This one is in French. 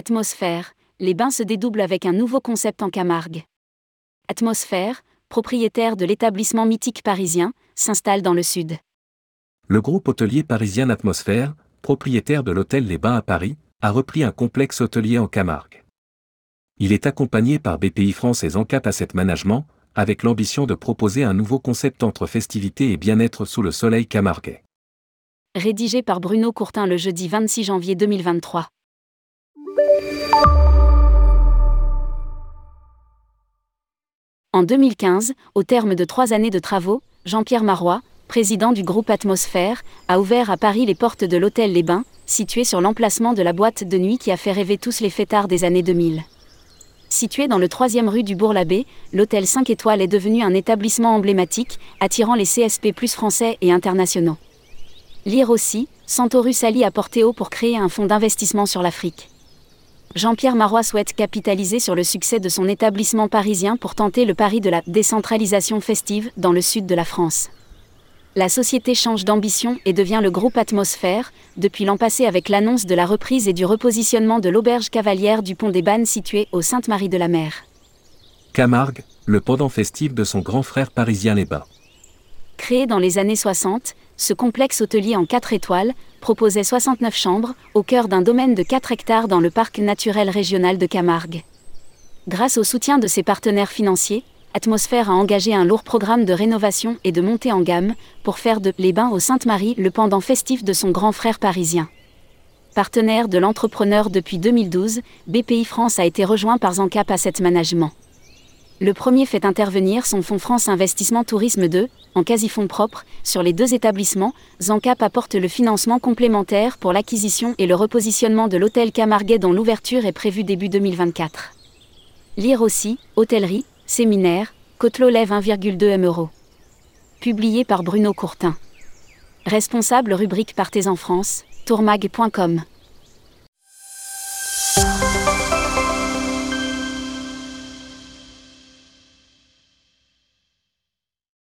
Atmosphère, les bains se dédoublent avec un nouveau concept en Camargue. Atmosphère, propriétaire de l'établissement mythique parisien, s'installe dans le sud. Le groupe hôtelier parisien Atmosphère, propriétaire de l'hôtel Les Bains à Paris, a repris un complexe hôtelier en Camargue. Il est accompagné par BPI France et Zancap Asset Management, avec l'ambition de proposer un nouveau concept entre festivité et bien-être sous le soleil camarguais. Rédigé par Bruno Courtin le jeudi 26 janvier 2023. En 2015, au terme de trois années de travaux, Jean-Pierre Marois, président du groupe Atmosphère, a ouvert à Paris les portes de l'hôtel Les Bains, situé sur l'emplacement de la boîte de nuit qui a fait rêver tous les fêtards des années 2000. Situé dans le 3e rue du Bourg-l'Abbé, l'hôtel 5 étoiles est devenu un établissement emblématique, attirant les CSP plus français et internationaux. Lire aussi, Santorus Ali a porté haut pour créer un fonds d'investissement sur l'Afrique. Jean-Pierre Marois souhaite capitaliser sur le succès de son établissement parisien pour tenter le pari de la décentralisation festive dans le sud de la France. La société change d'ambition et devient le groupe Atmosphère, depuis l'an passé avec l'annonce de la reprise et du repositionnement de l'auberge cavalière du pont des Bannes située au Sainte-Marie-de-la-Mer. Camargue, le pendant festif de son grand frère parisien Les Bains. Créé dans les années 60, ce complexe hôtelier en 4 étoiles proposait 69 chambres, au cœur d'un domaine de 4 hectares dans le parc naturel régional de Camargue. Grâce au soutien de ses partenaires financiers, Atmosphère a engagé un lourd programme de rénovation et de montée en gamme pour faire de Les Bains au Sainte-Marie le pendant festif de son grand frère parisien. Partenaire de l'entrepreneur depuis 2012, BPI France a été rejoint par Zancap Asset Management. Le premier fait intervenir son fonds France Investissement Tourisme 2, en quasi-fonds propres, sur les deux établissements. Zancap apporte le financement complémentaire pour l'acquisition et le repositionnement de l'hôtel Camarguais dont l'ouverture est prévue début 2024. Lire aussi, hôtellerie, séminaire, Cotelot lève 1,2 M. Publié par Bruno Courtin. Responsable rubrique Partez en France, tourmag.com.